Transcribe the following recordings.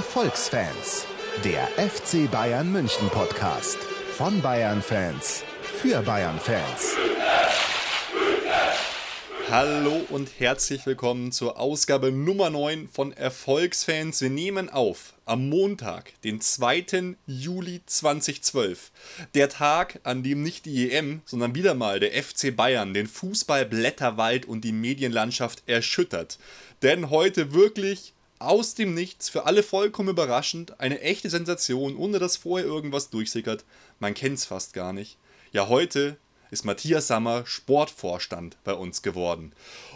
Erfolgsfans, der FC Bayern München Podcast von Bayern Fans für Bayern Fans. Hallo und herzlich willkommen zur Ausgabe Nummer 9 von Erfolgsfans. Wir nehmen auf am Montag, den 2. Juli 2012. Der Tag, an dem nicht die EM, sondern wieder mal der FC Bayern den Fußball-Blätterwald und die Medienlandschaft erschüttert. Denn heute wirklich aus dem Nichts, für alle vollkommen überraschend, eine echte Sensation, ohne dass vorher irgendwas durchsickert. Man kennt es fast gar nicht. Ja, heute ist Matthias Sammer Sportvorstand bei uns geworden.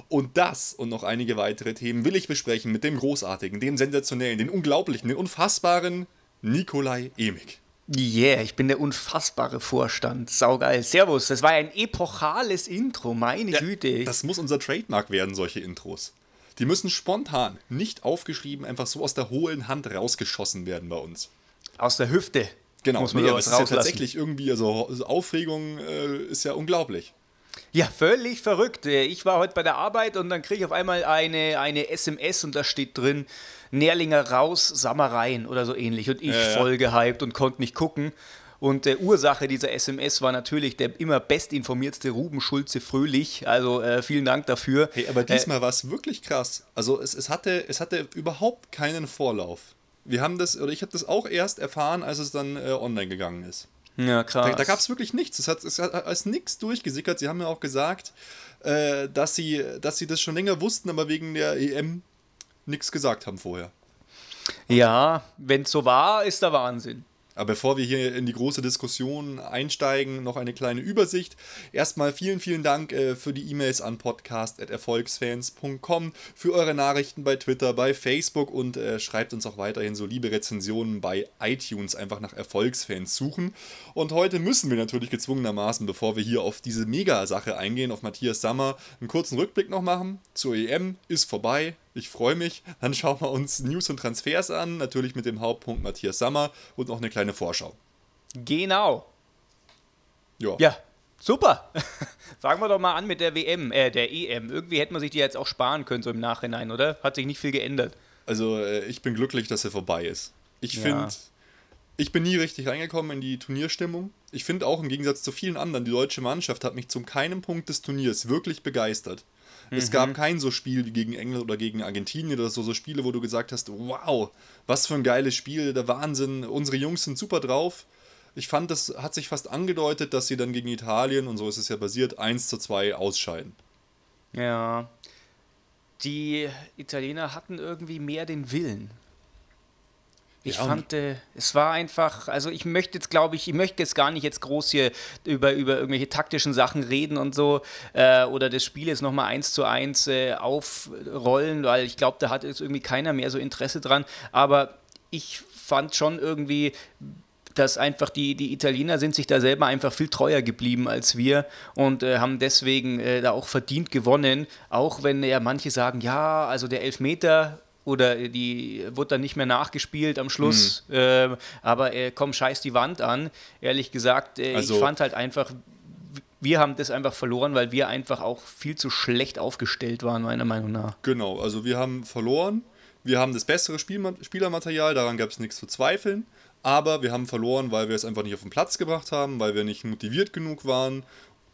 Und das und noch einige weitere Themen will ich besprechen mit dem großartigen, dem sensationellen, den unglaublichen, den unfassbaren Nikolai Emig. Yeah, ich bin der unfassbare Vorstand. Saugeil. Servus, das war ein epochales Intro, meine ja, Güte. Das muss unser Trademark werden, solche Intros. Die müssen spontan, nicht aufgeschrieben, einfach so aus der hohlen Hand rausgeschossen werden bei uns. Aus der Hüfte. Genau, muss man nee, es ist ja tatsächlich irgendwie, also, also Aufregung äh, ist ja unglaublich. Ja, völlig verrückt. Ich war heute bei der Arbeit und dann kriege ich auf einmal eine, eine SMS und da steht drin, Nährlinger raus, Sammereien oder so ähnlich. Und ich äh, voll gehypt und konnte nicht gucken. Und der Ursache dieser SMS war natürlich der immer bestinformiertste Ruben Schulze Fröhlich. Also äh, vielen Dank dafür. Hey, aber diesmal äh, war es wirklich krass. Also es, es, hatte, es hatte überhaupt keinen Vorlauf. Wir haben das, oder ich habe das auch erst erfahren, als es dann äh, online gegangen ist. Ja, krass. Da, da gab es wirklich nichts. Es hat, es hat als nichts durchgesickert. Sie haben ja auch gesagt, äh, dass, sie, dass sie das schon länger wussten, aber wegen der EM nichts gesagt haben vorher. Ja, wenn es so war, ist der Wahnsinn. Aber bevor wir hier in die große Diskussion einsteigen, noch eine kleine Übersicht. Erstmal vielen, vielen Dank äh, für die E-Mails an podcast.erfolgsfans.com, für eure Nachrichten bei Twitter, bei Facebook und äh, schreibt uns auch weiterhin so liebe Rezensionen bei iTunes, einfach nach Erfolgsfans suchen. Und heute müssen wir natürlich gezwungenermaßen, bevor wir hier auf diese Mega-Sache eingehen, auf Matthias Sammer, einen kurzen Rückblick noch machen. Zur EM ist vorbei, ich freue mich. Dann schauen wir uns News und Transfers an, natürlich mit dem Hauptpunkt Matthias Sammer und noch eine kleine Vorschau. Genau. Ja. Ja, super. Fangen wir doch mal an mit der WM, äh, der EM. Irgendwie hätte man sich die jetzt auch sparen können, so im Nachhinein, oder? Hat sich nicht viel geändert. Also, äh, ich bin glücklich, dass sie vorbei ist. Ich ja. finde, ich bin nie richtig reingekommen in die Turnierstimmung. Ich finde auch im Gegensatz zu vielen anderen, die deutsche Mannschaft hat mich zum keinem Punkt des Turniers wirklich begeistert. Mhm. Es gab mhm. kein so Spiel wie gegen England oder gegen Argentinien oder so, so Spiele, wo du gesagt hast, wow, was für ein geiles Spiel, der Wahnsinn, unsere Jungs sind super drauf. Ich fand, das hat sich fast angedeutet, dass sie dann gegen Italien, und so ist es ja basiert, 1 zu 2 ausscheiden. Ja. Die Italiener hatten irgendwie mehr den Willen. Ich ja, fand, äh, es war einfach, also ich möchte jetzt, glaube ich, ich möchte jetzt gar nicht jetzt groß hier über, über irgendwelche taktischen Sachen reden und so äh, oder das Spiel jetzt nochmal eins zu eins äh, aufrollen, weil ich glaube, da hat jetzt irgendwie keiner mehr so Interesse dran. Aber ich fand schon irgendwie, dass einfach die, die Italiener sind sich da selber einfach viel treuer geblieben als wir und äh, haben deswegen äh, da auch verdient gewonnen, auch wenn ja manche sagen, ja, also der Elfmeter oder die wurde dann nicht mehr nachgespielt am Schluss. Mhm. Äh, aber äh, komm, scheiß die Wand an. Ehrlich gesagt, äh, also, ich fand halt einfach, wir haben das einfach verloren, weil wir einfach auch viel zu schlecht aufgestellt waren, meiner Meinung nach. Genau, also wir haben verloren. Wir haben das bessere Spielma Spielermaterial, daran gab es nichts zu zweifeln. Aber wir haben verloren, weil wir es einfach nicht auf den Platz gebracht haben, weil wir nicht motiviert genug waren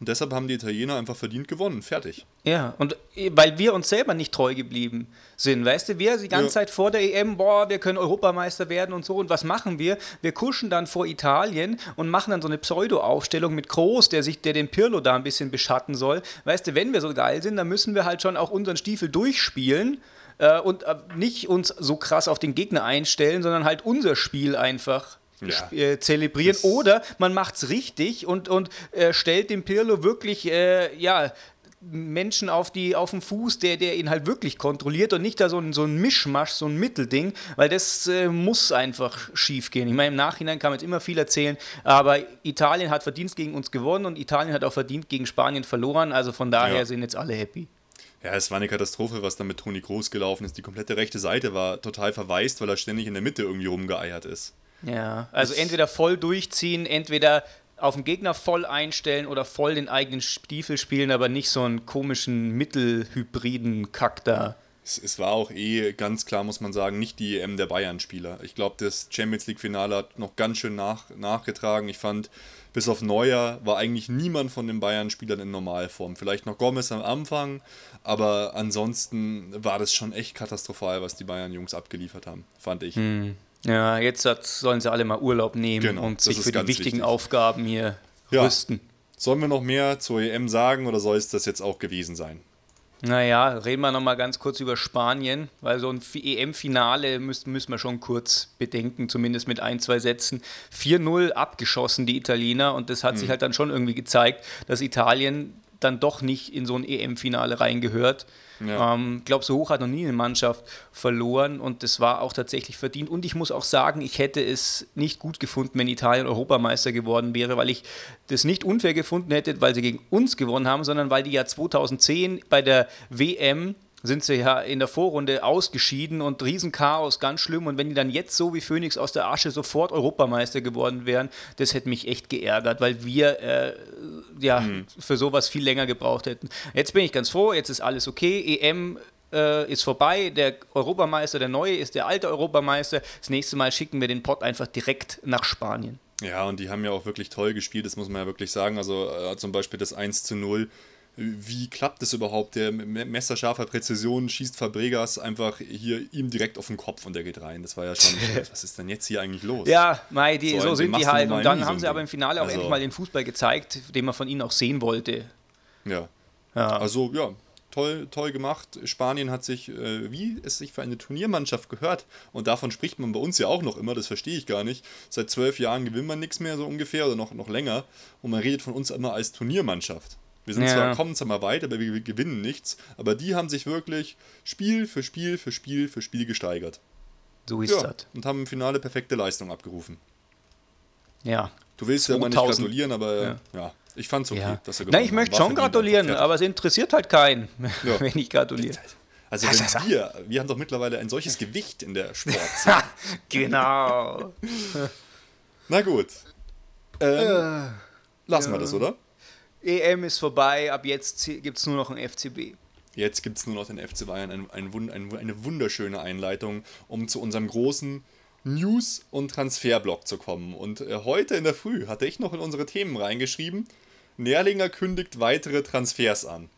und deshalb haben die Italiener einfach verdient gewonnen. Fertig. Ja, und äh, weil wir uns selber nicht treu geblieben sind. Weißt du, wir die ganze ja. Zeit vor der EM, boah, wir können Europameister werden und so. Und was machen wir? Wir kuschen dann vor Italien und machen dann so eine Pseudo-Aufstellung mit Groß, der sich, der den Pirlo da ein bisschen beschatten soll. Weißt du, wenn wir so geil sind, dann müssen wir halt schon auch unseren Stiefel durchspielen äh, und äh, nicht uns so krass auf den Gegner einstellen, sondern halt unser Spiel einfach ja. äh, zelebrieren. Das Oder man macht es richtig und, und äh, stellt dem Pirlo wirklich, äh, ja, Menschen auf, die, auf den Fuß, der, der ihn halt wirklich kontrolliert und nicht da so ein, so ein Mischmasch, so ein Mittelding, weil das äh, muss einfach schief gehen. Ich meine, im Nachhinein kann man jetzt immer viel erzählen, aber Italien hat verdient gegen uns gewonnen und Italien hat auch verdient gegen Spanien verloren, also von daher ja. sind jetzt alle happy. Ja, es war eine Katastrophe, was da mit Toni Groß gelaufen ist. Die komplette rechte Seite war total verwaist, weil er ständig in der Mitte irgendwie rumgeeiert ist. Ja, also entweder voll durchziehen, entweder auf den Gegner voll einstellen oder voll den eigenen Stiefel spielen, aber nicht so einen komischen Mittelhybriden Kack da. Es, es, war auch eh ganz klar, muss man sagen, nicht die EM der Bayern-Spieler. Ich glaube, das Champions League-Finale hat noch ganz schön nach, nachgetragen. Ich fand, bis auf Neuer war eigentlich niemand von den Bayern-Spielern in Normalform. Vielleicht noch Gomez am Anfang, aber ansonsten war das schon echt katastrophal, was die Bayern-Jungs abgeliefert haben, fand ich. Hm. Ja, jetzt sollen sie alle mal Urlaub nehmen genau, und sich für die wichtigen wichtig. Aufgaben hier ja. rüsten. Sollen wir noch mehr zur EM sagen oder soll es das jetzt auch gewesen sein? Naja, reden wir nochmal ganz kurz über Spanien, weil so ein EM-Finale müssen, müssen wir schon kurz bedenken, zumindest mit ein, zwei Sätzen. 4-0 abgeschossen, die Italiener, und das hat mhm. sich halt dann schon irgendwie gezeigt, dass Italien dann doch nicht in so ein EM-Finale reingehört. Ja. Ähm, glaube, so hoch hat noch nie eine Mannschaft verloren und das war auch tatsächlich verdient. Und ich muss auch sagen, ich hätte es nicht gut gefunden, wenn Italien Europameister geworden wäre, weil ich das nicht unfair gefunden hätte, weil sie gegen uns gewonnen haben, sondern weil die ja 2010 bei der WM sind sie ja in der Vorrunde ausgeschieden und Riesenchaos, ganz schlimm. Und wenn die dann jetzt so wie Phoenix aus der Asche sofort Europameister geworden wären, das hätte mich echt geärgert, weil wir äh, ja mhm. für sowas viel länger gebraucht hätten. Jetzt bin ich ganz froh, jetzt ist alles okay. EM äh, ist vorbei, der Europameister, der neue ist der alte Europameister. Das nächste Mal schicken wir den Pott einfach direkt nach Spanien. Ja, und die haben ja auch wirklich toll gespielt, das muss man ja wirklich sagen. Also äh, zum Beispiel das 1 zu 0 wie klappt das überhaupt? Der messerscharfer Präzision schießt Fabregas einfach hier ihm direkt auf den Kopf und der geht rein. Das war ja schon, was ist denn jetzt hier eigentlich los? Ja, Mai, die, so, so sind die halt. Und dann haben sie aber im Finale auch also, endlich mal den Fußball gezeigt, den man von ihnen auch sehen wollte. Ja. ja. Also, ja, toll, toll gemacht. Spanien hat sich, äh, wie es sich für eine Turniermannschaft gehört, und davon spricht man bei uns ja auch noch immer, das verstehe ich gar nicht. Seit zwölf Jahren gewinnt man nichts mehr, so ungefähr, oder noch, noch länger. Und man redet von uns immer als Turniermannschaft. Wir sind ja. zwar, kommen zwar mal weit, aber wir gewinnen nichts. Aber die haben sich wirklich Spiel für Spiel für Spiel für Spiel gesteigert. So ist ja, das. Und haben im Finale perfekte Leistung abgerufen. Ja. Du willst 2000. ja immer nicht gratulieren, aber ja, ja ich fand es okay, ja. dass er Nein, ich möchte schon gratulieren, aber es interessiert halt keinen, ja. wenn ich gratuliere. Also wenn wir, wir haben doch mittlerweile ein solches Gewicht in der Sportszene. genau. Na gut. Ähm, lassen wir das, oder? EM ist vorbei, ab jetzt gibt es nur noch ein FCB. Jetzt gibt es nur noch den FC Bayern, ein, ein, ein, eine wunderschöne Einleitung, um zu unserem großen News- und Transferblock zu kommen. Und äh, heute in der Früh hatte ich noch in unsere Themen reingeschrieben, Nährlinger kündigt weitere Transfers an.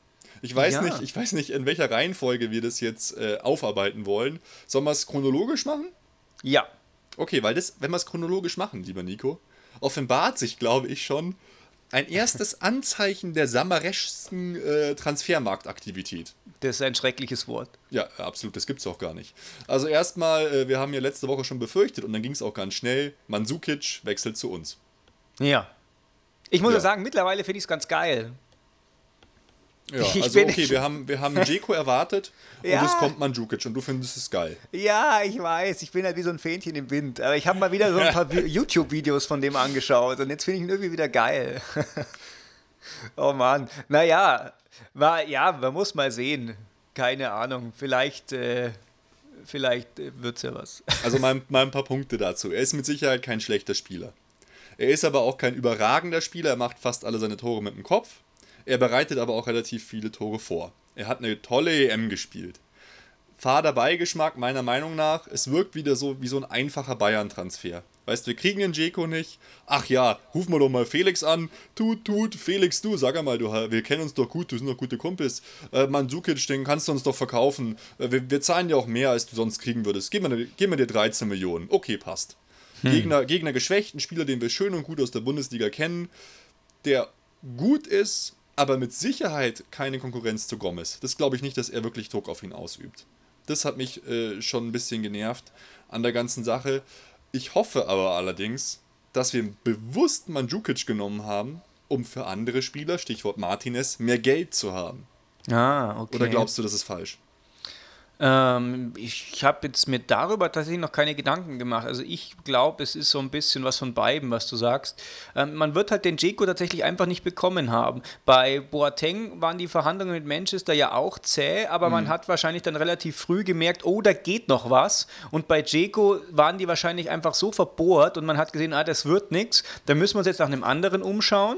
Ich weiß, ja. nicht, ich weiß nicht, in welcher Reihenfolge wir das jetzt äh, aufarbeiten wollen. Sollen wir es chronologisch machen? Ja. Okay, weil das, wenn wir es chronologisch machen, lieber Nico, offenbart sich, glaube ich, schon, ein erstes Anzeichen der samareschsten äh, Transfermarktaktivität. Das ist ein schreckliches Wort. Ja, absolut, das gibt es auch gar nicht. Also erstmal, äh, wir haben ja letzte Woche schon befürchtet und dann ging es auch ganz schnell, Mansukic wechselt zu uns. Ja. Ich muss ja, sagen, mittlerweile finde ich es ganz geil. Ja, ich also okay, wir haben, wir haben Jeko erwartet ja. und es kommt Mandzukic und du findest es geil. Ja, ich weiß, ich bin halt wie so ein Fähnchen im Wind. Aber ich habe mal wieder so ein paar YouTube-Videos von dem angeschaut und jetzt finde ich ihn irgendwie wieder geil. oh Mann, naja, war, ja, man muss mal sehen. Keine Ahnung, vielleicht, äh, vielleicht äh, wird es ja was. Also mal, mal ein paar Punkte dazu. Er ist mit Sicherheit kein schlechter Spieler. Er ist aber auch kein überragender Spieler, er macht fast alle seine Tore mit dem Kopf er bereitet aber auch relativ viele Tore vor. Er hat eine tolle EM gespielt. Fader Beigeschmack, meiner Meinung nach, es wirkt wieder so wie so ein einfacher Bayern-Transfer. Weißt du, wir kriegen den Jeko nicht. Ach ja, ruf mal doch mal Felix an. Tut, tut, Felix, du, sag mal, du, wir kennen uns doch gut, du sind doch gute Kumpels. Äh, Mandzukic, den kannst du uns doch verkaufen. Äh, wir, wir, zahlen ja auch mehr, als du sonst kriegen würdest. Gib mir, gib mir dir 13 Millionen. Okay, passt. Hm. Gegner, Gegner geschwächt, ein Spieler, den wir schön und gut aus der Bundesliga kennen, der gut ist, aber mit Sicherheit keine Konkurrenz zu Gomez. Das glaube ich nicht, dass er wirklich Druck auf ihn ausübt. Das hat mich äh, schon ein bisschen genervt an der ganzen Sache. Ich hoffe aber allerdings, dass wir bewusst Mandzukic genommen haben, um für andere Spieler, Stichwort Martinez, mehr Geld zu haben. Ah, okay. Oder glaubst du, das ist falsch? Ähm, ich habe jetzt mir darüber tatsächlich noch keine Gedanken gemacht. Also ich glaube, es ist so ein bisschen was von beiden, was du sagst. Ähm, man wird halt den Jeko tatsächlich einfach nicht bekommen haben. Bei Boateng waren die Verhandlungen mit Manchester ja auch zäh, aber mhm. man hat wahrscheinlich dann relativ früh gemerkt, oh, da geht noch was. Und bei Jeko waren die wahrscheinlich einfach so verbohrt und man hat gesehen, ah, das wird nichts. Da müssen wir uns jetzt nach einem anderen umschauen.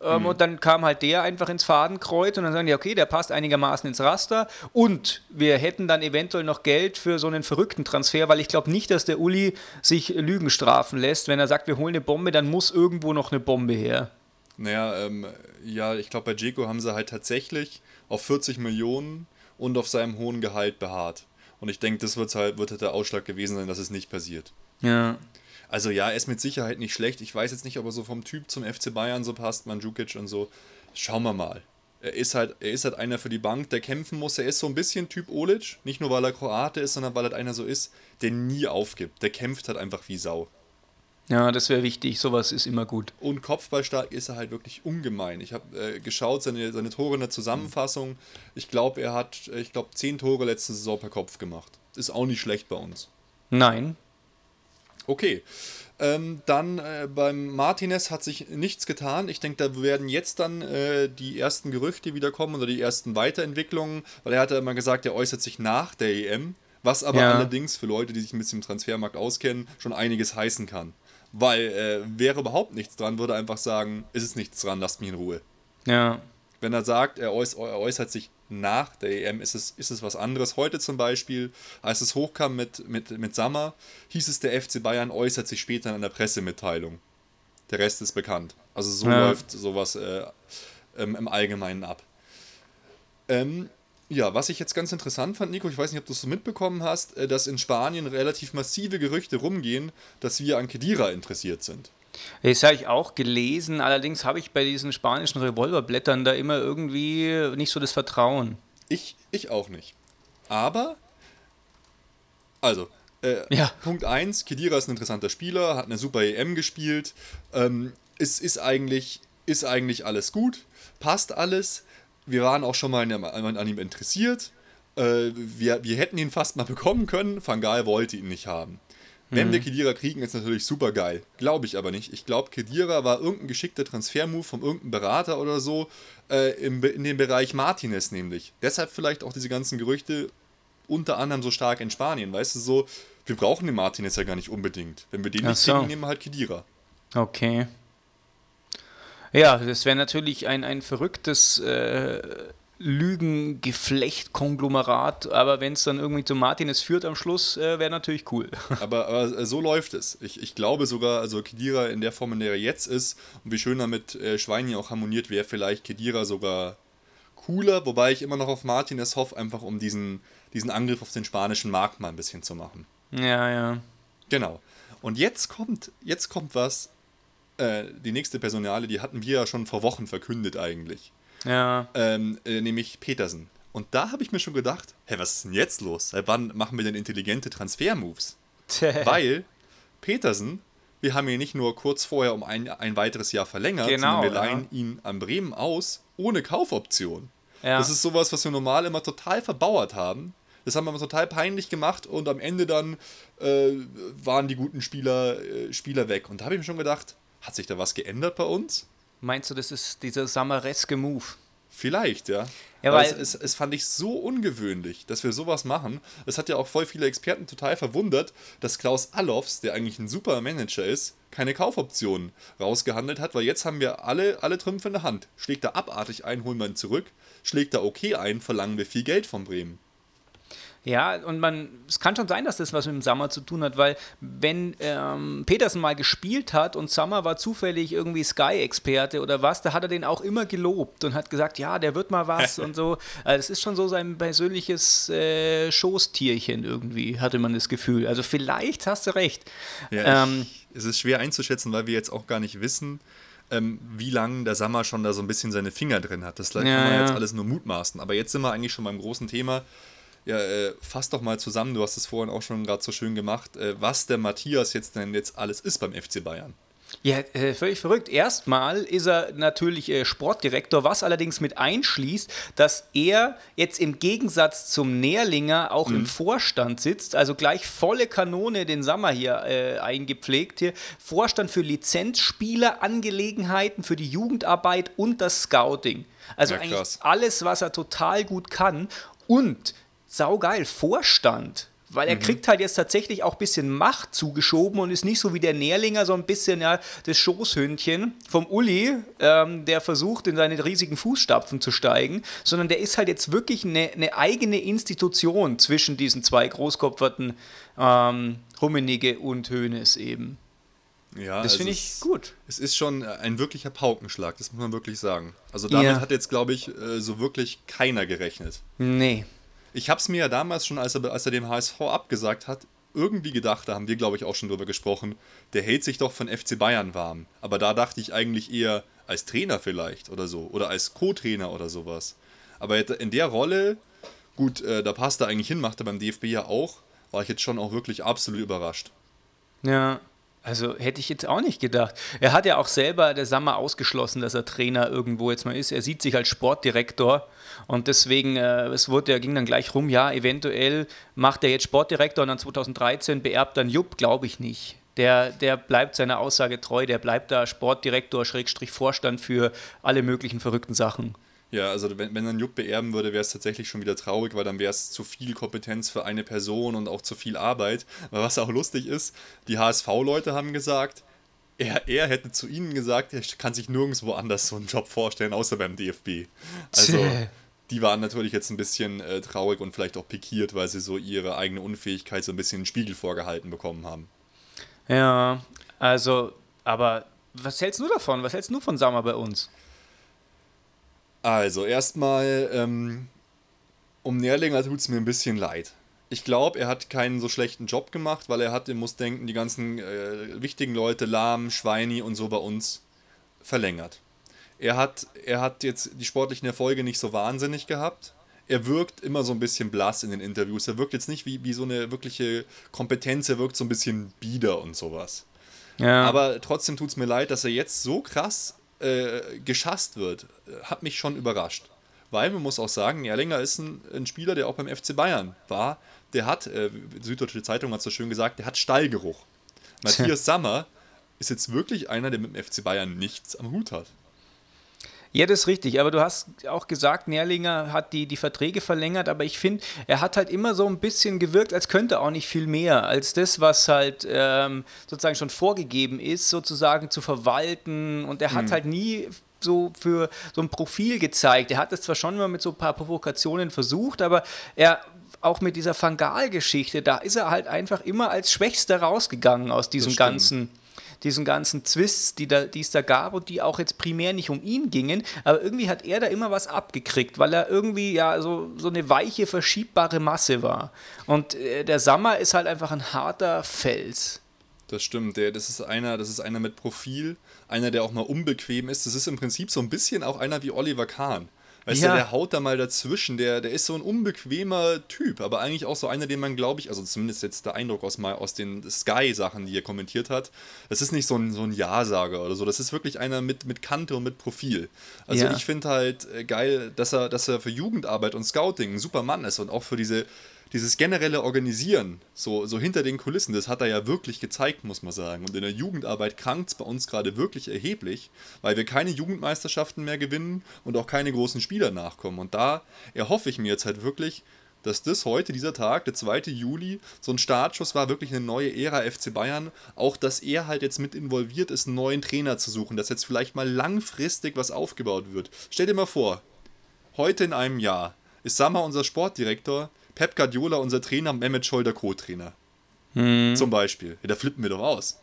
Ähm, mhm. Und dann kam halt der einfach ins Fadenkreuz und dann sagen die, okay, der passt einigermaßen ins Raster und wir hätten dann eventuell noch Geld für so einen verrückten Transfer, weil ich glaube nicht, dass der Uli sich Lügen strafen lässt. Wenn er sagt, wir holen eine Bombe, dann muss irgendwo noch eine Bombe her. Naja, ähm, ja, ich glaube, bei Jeko haben sie halt tatsächlich auf 40 Millionen und auf seinem hohen Gehalt beharrt. Und ich denke, das wird halt, wird halt der Ausschlag gewesen sein, dass es nicht passiert. Ja. Also ja, er ist mit Sicherheit nicht schlecht. Ich weiß jetzt nicht, ob er so vom Typ zum FC Bayern so passt, Mandzukic und so. Schauen wir mal. Er ist halt, er ist halt einer für die Bank, der kämpfen muss. Er ist so ein bisschen Typ Olic. Nicht nur, weil er Kroate ist, sondern weil er halt einer so ist, der nie aufgibt. Der kämpft halt einfach wie Sau. Ja, das wäre wichtig. Sowas ist immer gut. Und kopfballstark ist er halt wirklich ungemein. Ich habe äh, geschaut, seine, seine Tore in der Zusammenfassung. Ich glaube, er hat, ich glaube, zehn Tore letzte Saison per Kopf gemacht. Ist auch nicht schlecht bei uns. Nein, Okay. Ähm, dann äh, beim Martinez hat sich nichts getan. Ich denke, da werden jetzt dann äh, die ersten Gerüchte wieder kommen oder die ersten Weiterentwicklungen, weil er hatte immer gesagt, er äußert sich nach der EM, was aber ja. allerdings für Leute, die sich ein bisschen im Transfermarkt auskennen, schon einiges heißen kann. Weil äh, wäre überhaupt nichts dran, würde einfach sagen, ist es nichts dran, lasst mich in Ruhe. Ja. Wenn er sagt, er, äuß er äußert sich nach der EM ist es, ist es was anderes. Heute zum Beispiel, als es hochkam mit, mit, mit Sammer, hieß es, der FC Bayern äußert sich später in einer Pressemitteilung. Der Rest ist bekannt. Also so ja. läuft sowas äh, ähm, im Allgemeinen ab. Ähm, ja, was ich jetzt ganz interessant fand, Nico, ich weiß nicht, ob du es so mitbekommen hast, äh, dass in Spanien relativ massive Gerüchte rumgehen, dass wir an Kedira interessiert sind. Das habe ich auch gelesen, allerdings habe ich bei diesen spanischen Revolverblättern da immer irgendwie nicht so das Vertrauen. Ich, ich auch nicht. Aber, also, äh, ja. Punkt 1, Kedira ist ein interessanter Spieler, hat eine super EM gespielt, ähm, ist, ist, eigentlich, ist eigentlich alles gut, passt alles. Wir waren auch schon mal an, an ihm interessiert. Äh, wir, wir hätten ihn fast mal bekommen können. Van Gaal wollte ihn nicht haben. Wenn mhm. wir Kedira kriegen, ist natürlich super geil. Glaube ich aber nicht. Ich glaube, Kedira war irgendein geschickter Transfermove von irgendeinem Berater oder so äh, im, in dem Bereich Martinez nämlich. Deshalb vielleicht auch diese ganzen Gerüchte unter anderem so stark in Spanien. Weißt du, so, wir brauchen den Martinez ja gar nicht unbedingt. Wenn wir den nicht so. kriegen, nehmen wir halt Kedira. Okay. Ja, das wäre natürlich ein, ein verrücktes äh, Lügengeflecht-Konglomerat, aber wenn es dann irgendwie zu Martinez führt am Schluss, äh, wäre natürlich cool. Aber, aber, äh, so läuft es. Ich, ich glaube sogar, also Kedira in der Form, in der er jetzt ist und wie schön damit äh, Schweini auch harmoniert, wäre vielleicht Kedira sogar cooler, wobei ich immer noch auf Martinez hoffe, einfach um diesen, diesen Angriff auf den spanischen Markt mal ein bisschen zu machen. Ja, ja. Genau. Und jetzt kommt, jetzt kommt was, äh, die nächste Personale, die hatten wir ja schon vor Wochen verkündet eigentlich. Ja. Ähm, äh, nämlich Petersen. Und da habe ich mir schon gedacht, hä, was ist denn jetzt los? Seit wann machen wir denn intelligente Transfermoves? Weil Petersen, wir haben ihn nicht nur kurz vorher um ein, ein weiteres Jahr verlängert, genau, sondern wir leihen ja. ihn an Bremen aus, ohne Kaufoption. Ja. Das ist sowas, was wir normal immer total verbauert haben. Das haben wir immer total peinlich gemacht und am Ende dann äh, waren die guten Spieler, äh, Spieler weg. Und da habe ich mir schon gedacht, hat sich da was geändert bei uns? Meinst du, das ist dieser samareske Move? Vielleicht, ja. ja weil es, es, es, fand ich so ungewöhnlich, dass wir sowas machen. Es hat ja auch voll viele Experten total verwundert, dass Klaus Allofs, der eigentlich ein super Manager ist, keine Kaufoptionen rausgehandelt hat, weil jetzt haben wir alle, alle Trümpfe in der Hand. Schlägt er abartig ein, holen wir ihn zurück. Schlägt er okay ein, verlangen wir viel Geld von Bremen. Ja, und man, es kann schon sein, dass das was mit dem Sommer zu tun hat, weil wenn ähm, Petersen mal gespielt hat und Sommer war zufällig irgendwie Sky-Experte oder was, da hat er den auch immer gelobt und hat gesagt, ja, der wird mal was und so. Also es ist schon so sein persönliches äh, Schoßtierchen irgendwie, hatte man das Gefühl. Also vielleicht hast du recht. Ja, ähm, ich, es ist schwer einzuschätzen, weil wir jetzt auch gar nicht wissen, ähm, wie lange der Sommer schon da so ein bisschen seine Finger drin hat. Das kann ja, man jetzt alles nur mutmaßen. Aber jetzt sind wir eigentlich schon beim großen Thema ja, äh, fass doch mal zusammen, du hast es vorhin auch schon gerade so schön gemacht, äh, was der Matthias jetzt denn jetzt alles ist beim FC Bayern. Ja, äh, völlig verrückt. Erstmal ist er natürlich äh, Sportdirektor, was allerdings mit einschließt, dass er jetzt im Gegensatz zum Nährlinger auch mhm. im Vorstand sitzt, also gleich volle Kanone den Sommer hier äh, eingepflegt hier. Vorstand für Lizenzspielerangelegenheiten, für die Jugendarbeit und das Scouting. Also ja, eigentlich alles, was er total gut kann. Und saugeil, Vorstand Weil er mhm. kriegt halt jetzt tatsächlich auch ein bisschen Macht zugeschoben und ist nicht so wie der Nährlinger, so ein bisschen ja das Schoßhündchen vom Uli, ähm, der versucht, in seine riesigen Fußstapfen zu steigen, sondern der ist halt jetzt wirklich eine, eine eigene Institution zwischen diesen zwei Großkopferten ähm, Rummenigge und Hoeneß eben. Ja, das finde ich gut. Es ist schon ein wirklicher Paukenschlag, das muss man wirklich sagen. Also damit ja. hat jetzt, glaube ich, äh, so wirklich keiner gerechnet. Nee. Ich habe es mir ja damals schon, als er, als er dem HSV abgesagt hat, irgendwie gedacht, da haben wir, glaube ich, auch schon drüber gesprochen, der hält sich doch von FC Bayern warm. Aber da dachte ich eigentlich eher als Trainer vielleicht oder so. Oder als Co-Trainer oder sowas. Aber in der Rolle, gut, äh, da passt er eigentlich hin, macht er beim DFB ja auch, war ich jetzt schon auch wirklich absolut überrascht. Ja, also hätte ich jetzt auch nicht gedacht. Er hat ja auch selber der Sommer ausgeschlossen, dass er Trainer irgendwo jetzt mal ist. Er sieht sich als Sportdirektor und deswegen, äh, es wurde, er ging dann gleich rum, ja, eventuell macht er jetzt Sportdirektor und dann 2013 beerbt dann Jupp, glaube ich nicht. Der, der bleibt seiner Aussage treu, der bleibt da Sportdirektor, Schrägstrich Vorstand für alle möglichen verrückten Sachen. Ja, also wenn, wenn dann Jupp beerben würde, wäre es tatsächlich schon wieder traurig, weil dann wäre es zu viel Kompetenz für eine Person und auch zu viel Arbeit. Aber was auch lustig ist, die HSV-Leute haben gesagt, er, er hätte zu ihnen gesagt, er kann sich nirgendwo anders so einen Job vorstellen, außer beim DFB. Also die waren natürlich jetzt ein bisschen äh, traurig und vielleicht auch pikiert, weil sie so ihre eigene Unfähigkeit so ein bisschen in den Spiegel vorgehalten bekommen haben. Ja, also, aber was hältst du davon? Was hältst du von Sommer bei uns? Also, erstmal, ähm, um Nährlinger tut es mir ein bisschen leid. Ich glaube, er hat keinen so schlechten Job gemacht, weil er hat, ihr muss denken, die ganzen äh, wichtigen Leute, Lahm, Schweini und so bei uns verlängert. Er hat, er hat jetzt die sportlichen Erfolge nicht so wahnsinnig gehabt. Er wirkt immer so ein bisschen blass in den Interviews. Er wirkt jetzt nicht wie, wie so eine wirkliche Kompetenz, er wirkt so ein bisschen bieder und sowas. Ja. Aber trotzdem tut es mir leid, dass er jetzt so krass äh, geschasst wird, hat mich schon überrascht. Weil man muss auch sagen, Erlinger ist ein, ein Spieler, der auch beim FC Bayern war. Der hat, äh, Süddeutsche Zeitung hat so schön gesagt, der hat Stallgeruch. Matthias Sammer ist jetzt wirklich einer, der mit dem FC Bayern nichts am Hut hat. Ja, das ist richtig. Aber du hast auch gesagt, Nährlinger hat die, die Verträge verlängert. Aber ich finde, er hat halt immer so ein bisschen gewirkt, als könnte auch nicht viel mehr als das, was halt ähm, sozusagen schon vorgegeben ist, sozusagen zu verwalten. Und er hat mhm. halt nie so für so ein Profil gezeigt. Er hat es zwar schon mal mit so ein paar Provokationen versucht, aber er auch mit dieser Fangal-Geschichte, da ist er halt einfach immer als Schwächster rausgegangen aus diesem ganzen diesen ganzen Twists, die, da, die es da gab und die auch jetzt primär nicht um ihn gingen, aber irgendwie hat er da immer was abgekriegt, weil er irgendwie ja so, so eine weiche, verschiebbare Masse war. Und äh, der Sammer ist halt einfach ein harter Fels. Das stimmt, der, das ist einer, das ist einer mit Profil, einer, der auch mal unbequem ist. Das ist im Prinzip so ein bisschen auch einer wie Oliver Kahn. Weißt ja. du, der haut da mal dazwischen, der, der ist so ein unbequemer Typ, aber eigentlich auch so einer, den man, glaube ich, also zumindest jetzt der Eindruck aus, mal, aus den Sky-Sachen, die er kommentiert hat, das ist nicht so ein, so ein Ja-Sager oder so, das ist wirklich einer mit, mit Kante und mit Profil. Also ja. ich finde halt äh, geil, dass er, dass er für Jugendarbeit und Scouting ein super Mann ist und auch für diese dieses generelle Organisieren, so, so hinter den Kulissen, das hat er ja wirklich gezeigt, muss man sagen. Und in der Jugendarbeit krankt es bei uns gerade wirklich erheblich, weil wir keine Jugendmeisterschaften mehr gewinnen und auch keine großen Spieler nachkommen. Und da erhoffe ich mir jetzt halt wirklich, dass das heute, dieser Tag, der 2. Juli, so ein Startschuss war, wirklich eine neue Ära FC Bayern. Auch, dass er halt jetzt mit involviert ist, einen neuen Trainer zu suchen, dass jetzt vielleicht mal langfristig was aufgebaut wird. Stell dir mal vor, heute in einem Jahr ist Sammer unser Sportdirektor, Pep Guardiola unser Trainer, Mehmet Scholl der Co-Trainer. Hm. Zum Beispiel. Ja, da flippen wir doch aus.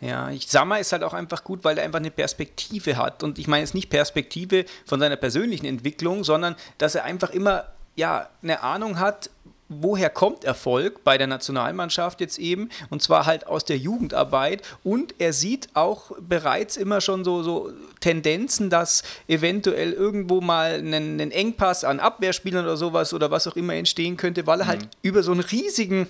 Ja, ich, Sammer ist halt auch einfach gut, weil er einfach eine Perspektive hat. Und ich meine jetzt nicht Perspektive von seiner persönlichen Entwicklung, sondern dass er einfach immer ja, eine Ahnung hat, woher kommt Erfolg bei der Nationalmannschaft jetzt eben, und zwar halt aus der Jugendarbeit. Und er sieht auch bereits immer schon so, so Tendenzen, dass eventuell irgendwo mal ein, ein Engpass an Abwehrspielern oder sowas oder was auch immer entstehen könnte, weil er halt mhm. halt über so einen riesigen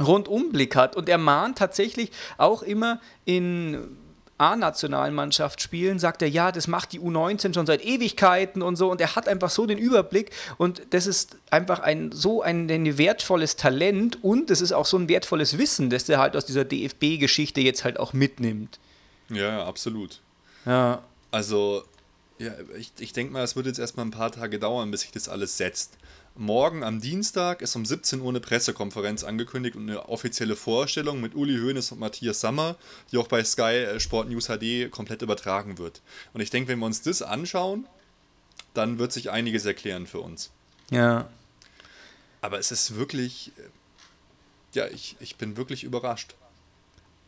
Rundumblick hat. Und er mahnt tatsächlich auch immer in A-Nationalmannschaft spielen, sagt er, ja, das macht die U19 schon seit Ewigkeiten und so und er hat einfach so den Überblick und das ist einfach ein so ein, ein wertvolles Talent und es ist auch so ein wertvolles Wissen, das er halt aus dieser DFB-Geschichte jetzt halt auch mitnimmt. Ja, absolut. Ja. Also Ja, ich, ich denke mal, es wird jetzt erstmal ein paar Tage dauern, bis sich das alles setzt. Morgen am Dienstag ist um 17 Uhr eine Pressekonferenz angekündigt und eine offizielle Vorstellung mit Uli Hoeneß und Matthias Sammer, die auch bei Sky äh, Sport News HD komplett übertragen wird. Und ich denke, wenn wir uns das anschauen, dann wird sich einiges erklären für uns. Ja. Aber es ist wirklich, äh, ja, ich, ich bin wirklich überrascht.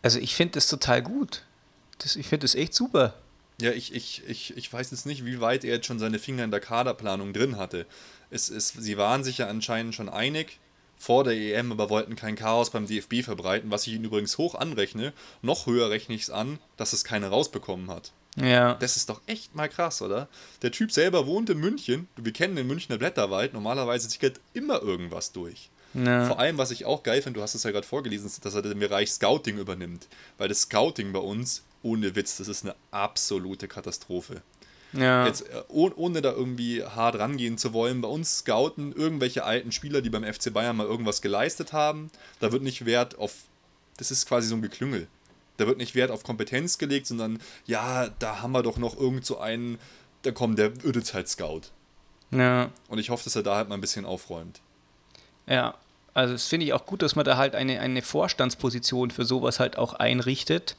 Also ich finde das total gut. Das, ich finde das echt super. Ja, ich, ich, ich, ich weiß jetzt nicht, wie weit er jetzt schon seine Finger in der Kaderplanung drin hatte. Es, es, sie waren sich ja anscheinend schon einig vor der EM, aber wollten kein Chaos beim DFB verbreiten, was ich ihnen übrigens hoch anrechne. Noch höher rechne ich es an, dass es keiner rausbekommen hat. Ja. Das ist doch echt mal krass, oder? Der Typ selber wohnt in München. Wir kennen den Münchner Blätterwald. Normalerweise sickert immer irgendwas durch. Ja. Vor allem, was ich auch geil finde, du hast es ja gerade vorgelesen, ist, dass er den Bereich Scouting übernimmt. Weil das Scouting bei uns, ohne Witz, das ist eine absolute Katastrophe. Ja. Jetzt, äh, oh- ohne da irgendwie hart rangehen zu wollen, bei uns scouten irgendwelche alten Spieler, die beim FC Bayern mal irgendwas geleistet haben. Da wird nicht Wert auf, das ist quasi so ein Geklüngel. Da wird nicht Wert auf Kompetenz gelegt, sondern ja, da haben wir doch noch irgend so einen, da kommt der Ödezeit-Scout. ja. Und ich hoffe, dass er da halt mal ein bisschen aufräumt. Ja, also das finde ich auch gut, dass man da halt eine, eine Vorstandsposition für sowas halt auch einrichtet,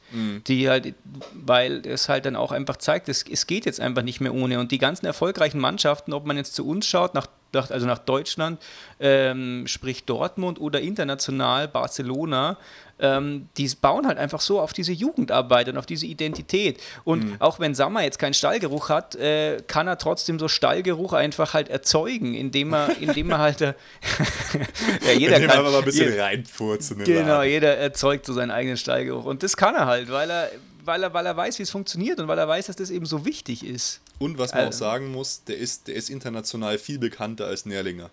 die halt, weil es halt dann auch einfach zeigt, es, es geht jetzt einfach nicht mehr ohne. Und die ganzen erfolgreichen Mannschaften, ob man jetzt zu uns schaut, nach, also nach Deutschland, ähm, sprich Dortmund oder international Barcelona, ähm, die bauen halt einfach so auf diese Jugendarbeit und auf diese Identität. Und auch wenn Sammer jetzt keinen Stallgeruch hat, äh, kann er trotzdem so Stallgeruch einfach halt erzeugen, indem er, indem er halt. Ja, jeder Indem kann, mal ein bisschen je- reinfurzen. Genau, jeder erzeugt so seinen eigenen Stallgeruch. Und das kann er halt, weil er, weil er, weil er weiß, wie es funktioniert und weil er weiß, dass das eben so wichtig ist. Und was man auch Also- sagen muss, der ist, der ist international viel bekannter als Nährlinger.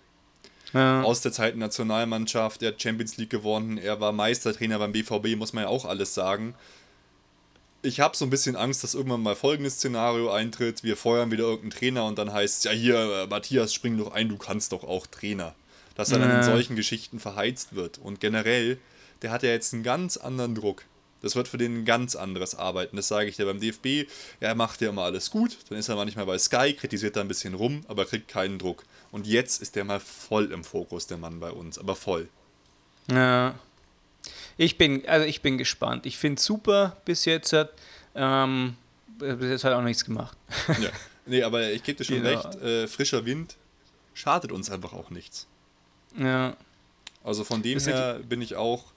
Ja. Aus der Zeit Nationalmannschaft, der hat Champions League gewonnen, er war Meistertrainer beim BVB, muss man ja auch alles sagen. Ich habe so ein bisschen Angst, dass irgendwann mal folgendes Szenario eintritt: Wir feuern wieder irgendeinen Trainer und dann heißt es, ja, hier, äh, Matthias, spring doch ein, du kannst doch auch Trainer. Dass er dann in Ja. solchen Geschichten verheizt wird. Und generell, der hat ja jetzt einen ganz anderen Druck. Das wird für den ein ganz anderes Arbeiten. Das sage ich dir beim DFB. Er macht ja immer alles gut. Dann ist er manchmal bei Sky, kritisiert da ein bisschen rum, aber kriegt keinen Druck. Und jetzt ist der mal voll im Fokus, der Mann bei uns. Aber voll. Ja. Ich bin, also ich bin gespannt. Ich finde es super bis jetzt. Hat, ähm, bis jetzt hat er auch nichts gemacht. Ja. Nee, aber ich gebe dir schon Genau. recht, äh, frischer Wind schadet uns einfach auch nichts. Ja. Also von dem Das her bin ich auch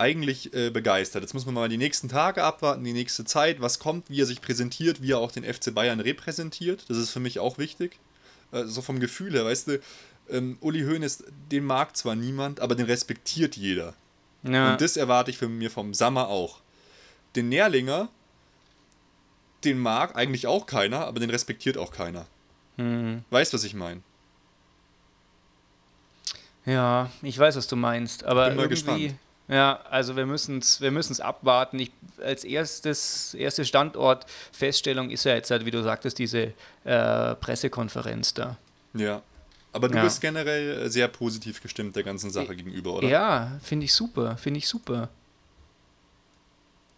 eigentlich äh, begeistert. Jetzt muss man mal die nächsten Tage abwarten, die nächste Zeit, was kommt, wie er sich präsentiert, wie er auch den FC Bayern repräsentiert. Das ist für mich auch wichtig. Äh, so vom Gefühl her, weißt du, ähm, Uli Hoeneß, den mag zwar niemand, aber den respektiert jeder. ja. Und das erwarte ich von mir vom Sammer auch. Den Nährlinger, den mag eigentlich auch keiner, aber den respektiert auch keiner. Hm. Weißt du, was ich meine? Ja, ich weiß, was du meinst, aber Bin mal irgendwie, gespannt. Ja, also wir müssen es wir müssen's abwarten. Ich, als erstes, erste Standortfeststellung ist ja jetzt halt, wie du sagtest, diese äh, Pressekonferenz da. Ja. Aber du Ja. bist generell äh, sehr positiv gestimmt der ganzen Sache gegenüber, oder? Ja, finde ich super, finde ich super.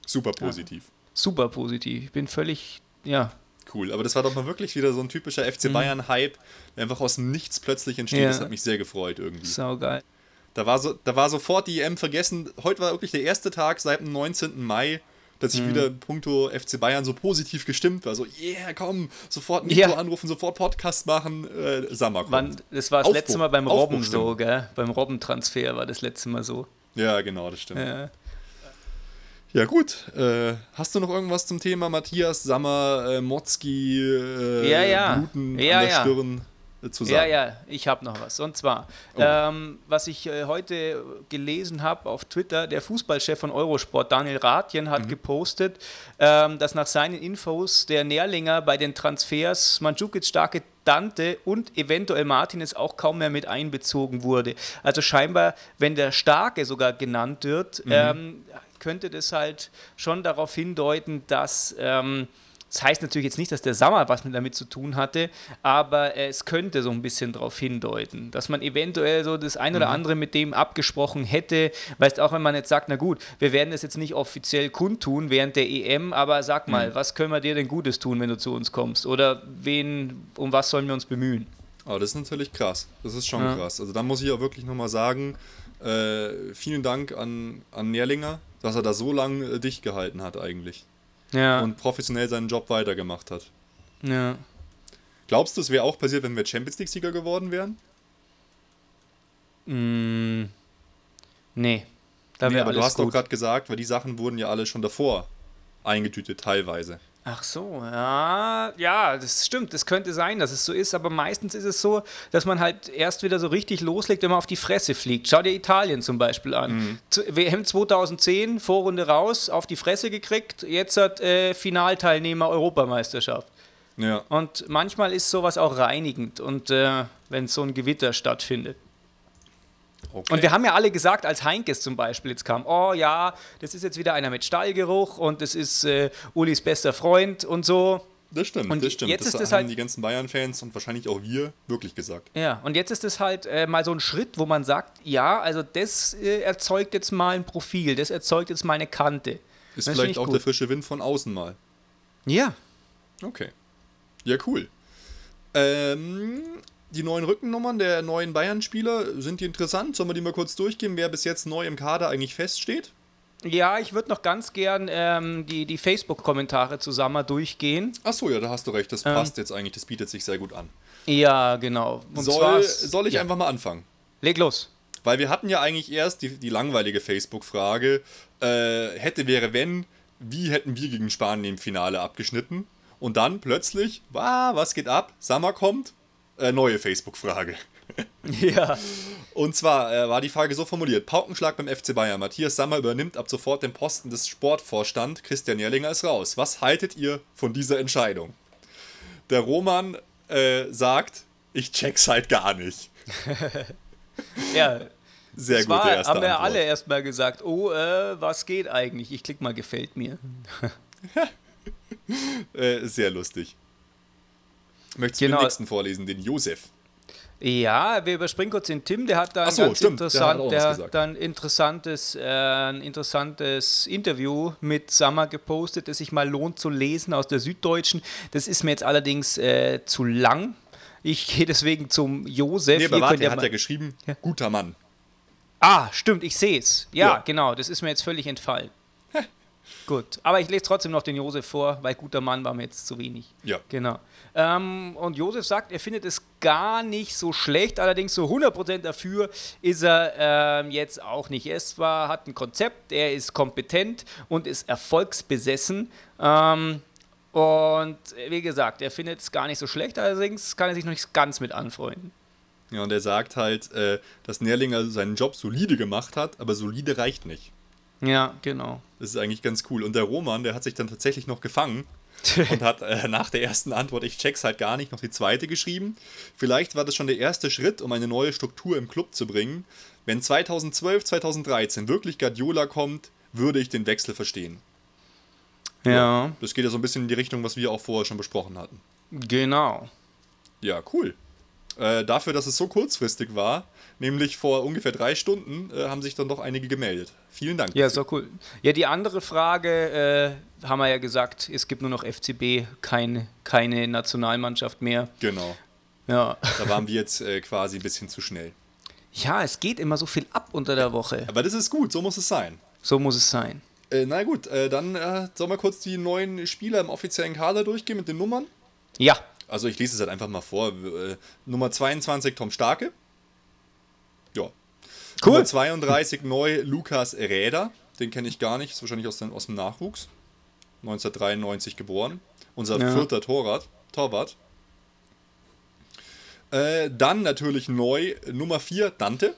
Super positiv. Super positiv. Ich bin völlig, ja, Cool. Aber das war doch mal wirklich wieder so ein typischer FC Bayern-Hype, der einfach aus dem Nichts plötzlich entsteht. Mhm. Ja. Das hat mich sehr gefreut irgendwie. saugeil. Da war, so, da war sofort die EM vergessen. Heute war wirklich der erste Tag seit dem 19. Mai, dass Mhm. ich wieder puncto FC Bayern so positiv gestimmt war. So, yeah, komm, sofort Nico Ja. anrufen, sofort Podcast machen. Äh, Sommer kommt. Das war das Aufbruch. letzte Mal beim Aufbruch Robben so, stimmt. gell? Beim Robbentransfer war das letzte Mal so. Ja, genau, das stimmt. Ja. Ja, gut. Äh, hast du noch irgendwas zum Thema Matthias, Sammer, äh, Motzki, äh, Ja, ja. Bluten Ja, an der ja. Stirn zu sagen? Ja, ja, ich habe noch was. Und zwar, Oh. ähm, was ich äh, heute gelesen habe auf Twitter, der Fußballchef von Eurosport, Daniel Rathjen, Mhm. hat gepostet, ähm, dass nach seinen Infos der Nährlinger bei den Transfers Mandzukic, Starke, Dante und eventuell Martinez auch kaum mehr mit einbezogen wurde. Also scheinbar, wenn der Starke sogar genannt wird, Mhm. ähm, könnte das halt schon darauf hindeuten, dass ähm, das heißt natürlich jetzt nicht, dass der Sommer was mit damit zu tun hatte, aber es könnte so ein bisschen darauf hindeuten, dass man eventuell so das ein oder mhm. andere mit dem abgesprochen hätte. Weißt auch, wenn man jetzt sagt, na gut, wir werden das jetzt nicht offiziell kundtun während der EM, aber sag mal, mhm. was können wir dir denn Gutes tun, wenn du zu uns kommst? Oder wen, um was sollen wir uns bemühen? Aber das ist natürlich krass. Das ist schon ja. krass. Also da muss ich auch wirklich nochmal sagen, äh, vielen Dank an, an Nährlinger, dass er da so lange äh, dicht gehalten hat eigentlich ja. und professionell seinen Job weitergemacht hat. Ja. Glaubst du, es wäre auch passiert, wenn wir Champions League-Sieger geworden wären? Mm, nee. Da nee, aber du hast gut. doch gerade gesagt, weil die Sachen wurden ja alle schon davor eingetütet, teilweise. Ach so, ja, ja, das stimmt. Das könnte sein, dass es so ist, aber meistens ist es so, dass man halt erst wieder so richtig loslegt, wenn man auf die Fresse fliegt. Schau dir Italien zum Beispiel an. Mhm. WM 2010, Vorrunde raus, auf die Fresse gekriegt, jetzt hat äh, Finalteilnehmer Europameisterschaft. Ja. Und manchmal ist sowas auch reinigend und äh, wenn so ein Gewitter stattfindet. Okay. Und wir haben ja alle gesagt, als Heinkes zum Beispiel jetzt kam, oh ja, das ist jetzt wieder einer mit Stallgeruch und das ist äh, Ulis bester Freund und so. Das stimmt, und das stimmt. Jetzt das ist das haben halt, die ganzen Bayern-Fans und wahrscheinlich auch wir wirklich gesagt. Ja, und jetzt ist es halt äh, mal so ein Schritt, wo man sagt, ja, also das äh, erzeugt jetzt mal ein Profil, das erzeugt jetzt mal eine Kante. Ist das vielleicht auch gut. der frische Wind von außen mal. Ja. Okay. Ja, cool. Ähm, die neuen Rückennummern der neuen Bayern-Spieler, sind die interessant? Sollen wir die mal kurz durchgehen, wer bis jetzt neu im Kader eigentlich feststeht? Ja, ich würde noch ganz gern ähm, die, die Facebook-Kommentare zusammen durchgehen. Achso, ja, da hast du recht. Das ähm, passt jetzt eigentlich. Das bietet sich sehr gut an. Ja, genau. Und soll, soll ich ja. einfach mal anfangen? Leg los. Weil wir hatten ja eigentlich erst die, die langweilige Facebook-Frage: äh, hätte, wäre, wenn, wie hätten wir gegen Spanien im Finale abgeschnitten? Und dann plötzlich, wow, was geht ab? Sommer kommt, äh, neue Facebook-Frage. ja. Und zwar äh, war die Frage so formuliert: Paukenschlag beim FC Bayern. Matthias Sammer übernimmt ab sofort den Posten des Sportvorstand. Christian Jerlinger ist raus. Was haltet ihr von dieser Entscheidung? Der Roman äh, sagt: Ich check's halt gar nicht. ja. Sehr gut. War, haben wir Antwort. alle erstmal gesagt: Oh, äh, was geht eigentlich? Ich klick mal, gefällt mir. Äh, sehr lustig. Möchtest du genau. den nächsten vorlesen, den Josef? Ja, wir überspringen kurz den Tim, der hat da ein so, ganz stimmt, interessant, der, der dann interessantes, äh, ein interessantes Interview mit Sammer gepostet, das sich mal lohnt zu lesen aus der Süddeutschen. Das ist mir jetzt allerdings äh, zu lang. Ich gehe deswegen zum Josef. Nee, aber warte, der hat ja geschrieben, ja? guter Mann. Ah, stimmt, ich sehe es. Ja, ja, genau, das ist mir jetzt völlig entfallen. Gut, aber ich lese trotzdem noch den Josef vor, weil guter Mann war mir jetzt zu wenig. Ja. Genau. Ähm, und Josef sagt, er findet es gar nicht so schlecht, allerdings so 100% dafür ist er ähm, jetzt auch nicht. Er zwar, hat ein Konzept, er ist kompetent und ist erfolgsbesessen. Ähm, und wie gesagt, er findet es gar nicht so schlecht, allerdings kann er sich noch nicht ganz mit anfreunden. Ja, und er sagt halt, äh, dass Nährlinger seinen Job solide gemacht hat, aber solide reicht nicht. Ja, genau. Das ist eigentlich ganz cool. Und der Roman, der hat sich dann tatsächlich noch gefangen und hat äh, nach der ersten Antwort, ich check's halt gar nicht, noch die zweite geschrieben. Vielleicht war das schon der erste Schritt, um eine neue Struktur im Club zu bringen. Wenn 2012, 2013 wirklich Guardiola kommt, würde ich den Wechsel verstehen. Ja. ja. Das geht ja so ein bisschen in die Richtung, was wir auch vorher schon besprochen hatten. Genau. Ja, cool. Äh, dafür, dass es so kurzfristig war, nämlich vor ungefähr drei Stunden, äh, haben sich dann doch einige gemeldet. Vielen Dank. Ja, so cool. Ja, die andere Frage äh, haben wir ja gesagt, es gibt nur noch FCB, kein, keine Nationalmannschaft mehr. Genau. Ja. Da waren wir jetzt äh, quasi ein bisschen zu schnell. Ja, es geht immer so viel ab unter der Woche. Aber das ist gut, so muss es sein. So muss es sein. Äh, na gut, dann sollen wir kurz die neuen Spieler im offiziellen Kader durchgehen mit den Nummern? Ja. Also ich lese es halt einfach mal vor. Äh, Nummer 22 Tom Starke. Ja. Cool. Nummer 32 neu Lukas Räder. Den kenne ich gar nicht, ist wahrscheinlich aus dem, aus dem Nachwuchs. 1993 geboren. Unser ja. vierter Torwart. Torwart. Äh, dann natürlich neu Nummer 4 Dante.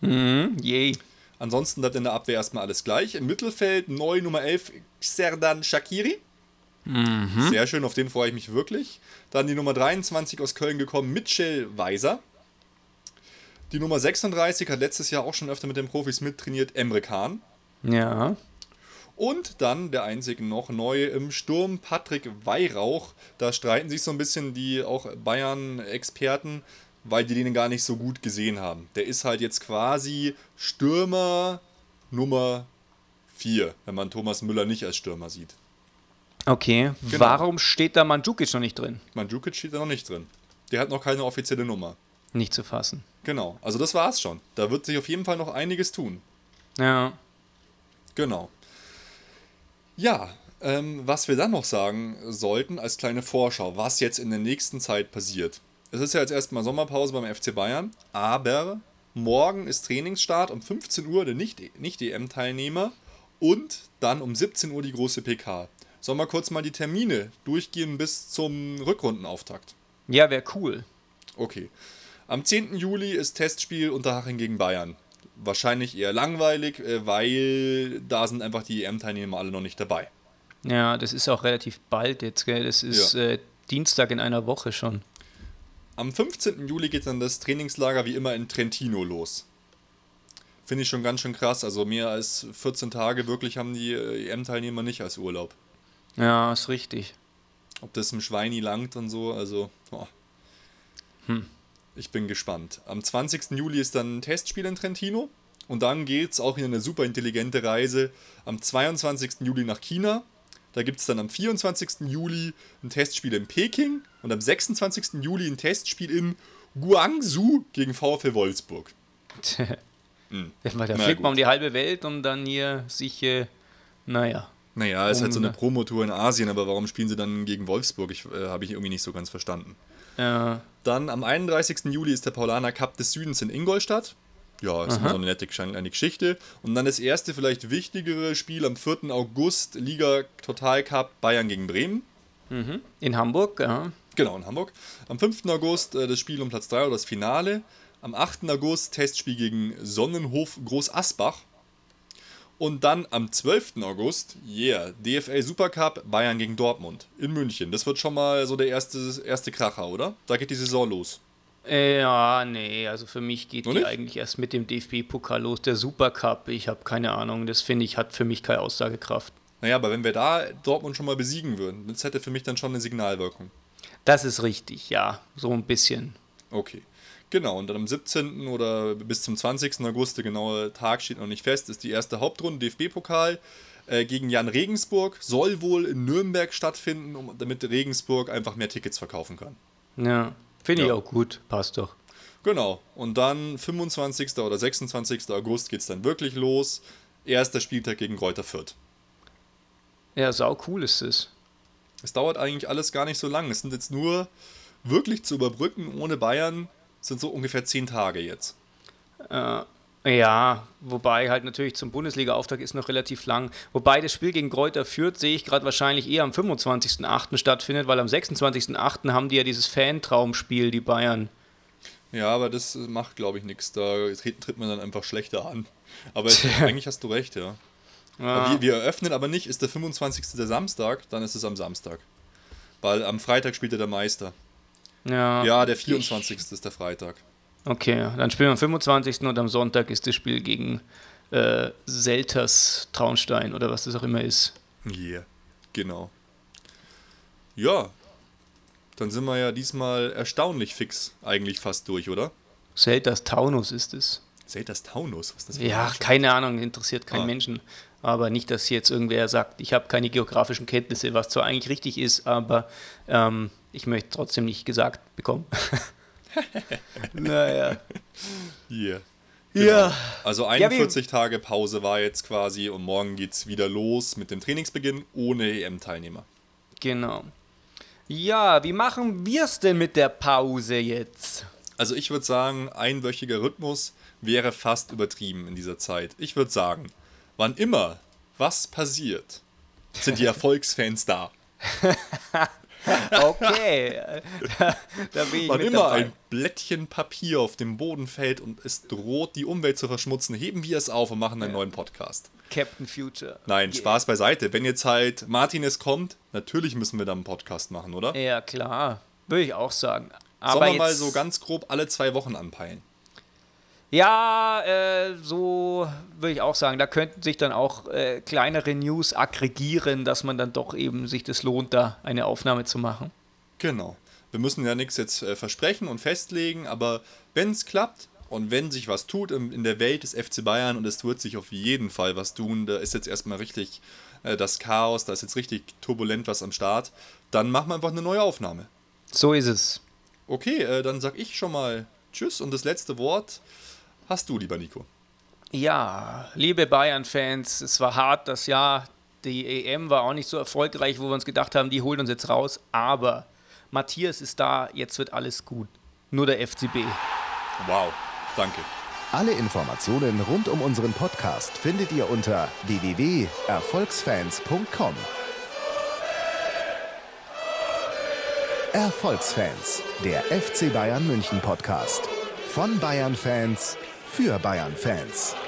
Mhm, yay. Ansonsten bleibt in der Abwehr erstmal alles gleich. Im Mittelfeld neu Nummer 11 Serdan Shakiri. Mhm. Sehr schön, auf den freue ich mich wirklich. Dann die Nummer 23 aus Köln gekommen, Mitchell Weiser. Die Nummer 36 hat letztes Jahr auch schon öfter mit den Profis mittrainiert, Emre Kahn. Ja. Und dann der einzige noch neue im Sturm, Patrick Weihrauch. Da streiten sich so ein bisschen die auch Bayern-Experten, weil die den gar nicht so gut gesehen haben. Der ist halt jetzt quasi Stürmer Nummer 4, wenn man Thomas Müller nicht als Stürmer sieht. Okay, genau. warum steht da Mandzukic noch nicht drin? Mandzukic steht da noch nicht drin. Der hat noch keine offizielle Nummer. Nicht zu fassen. Genau, also das war's schon. Da wird sich auf jeden Fall noch einiges tun. Ja. Genau. Ja, ähm, was wir dann noch sagen sollten als kleine Vorschau, was jetzt in der nächsten Zeit passiert. Es ist ja jetzt erstmal Sommerpause beim FC Bayern, aber morgen ist Trainingsstart um 15 Uhr der Nicht-EM-Teilnehmer und dann um 17 Uhr die große PK. Sollen wir kurz mal die Termine durchgehen bis zum Rückrundenauftakt? Ja, wäre cool. Okay. Am 10. Juli ist Testspiel Unterhaching gegen Bayern. Wahrscheinlich eher langweilig, äh, weil da sind einfach die EM-Teilnehmer alle noch nicht dabei. Ja, das ist auch relativ bald jetzt, gell? Das ist ja. äh, Dienstag in einer Woche schon. Am 15. Juli geht dann das Trainingslager wie immer in Trentino los. Finde ich schon ganz schön krass. Also mehr als 14 Tage wirklich haben die äh, EM-Teilnehmer nicht als Urlaub. Ja, ist richtig. Ob das im Schweini langt und so, also. Oh. Hm. Ich bin gespannt. Am 20. Juli ist dann ein Testspiel in Trentino. Und dann geht es auch in eine super intelligente Reise am 22. Juli nach China. Da gibt es dann am 24. Juli ein Testspiel in Peking und am 26. Juli ein Testspiel in Guangzhou gegen VfL Wolfsburg. hm. Da fliegt man um die halbe Welt und dann hier sich, äh, naja. Naja, es ist halt so eine Promotour in Asien, aber warum spielen sie dann gegen Wolfsburg? Ich, äh, Habe ich irgendwie nicht so ganz verstanden. Ja. Dann am 31. Juli ist der Paulaner Cup des Südens in Ingolstadt. Ja, ist immer so eine nette kleine Geschichte. Und dann das erste, vielleicht wichtigere Spiel am 4. August, Liga Total Cup Bayern gegen Bremen. Mhm. In Hamburg, ja. Genau, in Hamburg. Am 5. August äh, das Spiel um Platz 3 oder das Finale. Am 8. August Testspiel gegen Sonnenhof Groß Asbach. Und dann am 12. August, yeah, DFL Supercup Bayern gegen Dortmund in München. Das wird schon mal so der erste, erste Kracher, oder? Da geht die Saison los. Ja, nee, also für mich geht die eigentlich erst mit dem DFB-Pokal los, der Supercup. Ich habe keine Ahnung, das finde ich, hat für mich keine Aussagekraft. Naja, aber wenn wir da Dortmund schon mal besiegen würden, das hätte für mich dann schon eine Signalwirkung. Das ist richtig, ja, so ein bisschen. Okay. Genau, und dann am 17. oder bis zum 20. August, der genaue Tag steht noch nicht fest, ist die erste Hauptrunde DFB-Pokal äh, gegen Jan Regensburg. Soll wohl in Nürnberg stattfinden, um, damit Regensburg einfach mehr Tickets verkaufen kann. Ja, finde ja. ich auch gut, passt doch. Genau, und dann 25. oder 26. August geht es dann wirklich los. Erster Spieltag gegen Kräuter Fürth. Ja, sau cool ist es. Es dauert eigentlich alles gar nicht so lang. Es sind jetzt nur wirklich zu überbrücken ohne Bayern sind so ungefähr zehn Tage jetzt. Äh, ja, wobei halt natürlich zum Bundesliga-Auftakt ist noch relativ lang. Wobei das Spiel gegen Kräuter führt, sehe ich gerade wahrscheinlich eher am 25.08. stattfindet, weil am 26.08. haben die ja dieses Fantraumspiel, die Bayern. Ja, aber das macht, glaube ich, nichts. Da tritt, tritt, man dann einfach schlechter an. Aber eigentlich hast du recht, ja. ja. Wir, wir, eröffnen aber nicht, ist der 25. der Samstag, dann ist es am Samstag. Weil am Freitag spielt er der Meister. Ja, ja der 24. Ich, ist der Freitag. Okay, dann spielen wir am 25. und am Sonntag ist das Spiel gegen äh, Selters Traunstein oder was das auch immer ist. Yeah, genau. Ja, dann sind wir ja diesmal erstaunlich fix eigentlich fast durch, oder? Selters Taunus ist es. Selters Taunus? Was ist das Ja, keine Ahnung, interessiert keinen ah. Menschen. Aber nicht, dass jetzt irgendwer sagt, ich habe keine geografischen Kenntnisse, was zwar eigentlich richtig ist, aber ähm, ich möchte trotzdem nicht gesagt bekommen. naja. Yeah. Genau. Ja. Also 41 ja, Tage Pause war jetzt quasi und morgen geht es wieder los mit dem Trainingsbeginn ohne EM-Teilnehmer. Genau. Ja, wie machen wir es denn mit der Pause jetzt? Also ich würde sagen, einwöchiger Rhythmus wäre fast übertrieben in dieser Zeit. Ich würde sagen, wann immer was passiert, sind die Erfolgsfans da. okay, da, da bin ich Wann immer dabei. ein Blättchen Papier auf dem Boden fällt und es droht, die Umwelt zu verschmutzen, heben wir es auf und machen einen ja. neuen Podcast. Captain Future. Nein, yeah. Spaß beiseite. Wenn jetzt halt Martinez kommt, natürlich müssen wir dann einen Podcast machen, oder? Ja, klar. Würde ich auch sagen. Aber Sollen wir mal so ganz grob alle zwei Wochen anpeilen? Ja, äh, so würde ich auch sagen. Da könnten sich dann auch äh, kleinere News aggregieren, dass man dann doch eben sich das lohnt, da eine Aufnahme zu machen. Genau. Wir müssen ja nichts jetzt äh, versprechen und festlegen, aber wenn es klappt und wenn sich was tut in, in, der Welt des FC Bayern und es wird sich auf jeden Fall was tun, da ist jetzt erstmal richtig äh, das Chaos, da ist jetzt richtig turbulent was am Start, dann machen wir einfach eine neue Aufnahme. So ist es. Okay, äh, dann sag ich schon mal Tschüss und das letzte Wort hast du, lieber Nico. Ja, liebe Bayern-Fans, es war hart das Jahr. Die EM war auch nicht so erfolgreich, wo wir uns gedacht haben, die holen uns jetzt raus. Aber Matthias ist da, jetzt wird alles gut. Nur der FCB. Wow, danke. Alle Informationen rund um unseren Podcast findet ihr unter www.erfolgsfans.com. Erfolgsfans, der FC Bayern München Podcast. Von Bayern Fans für Bayern Fans.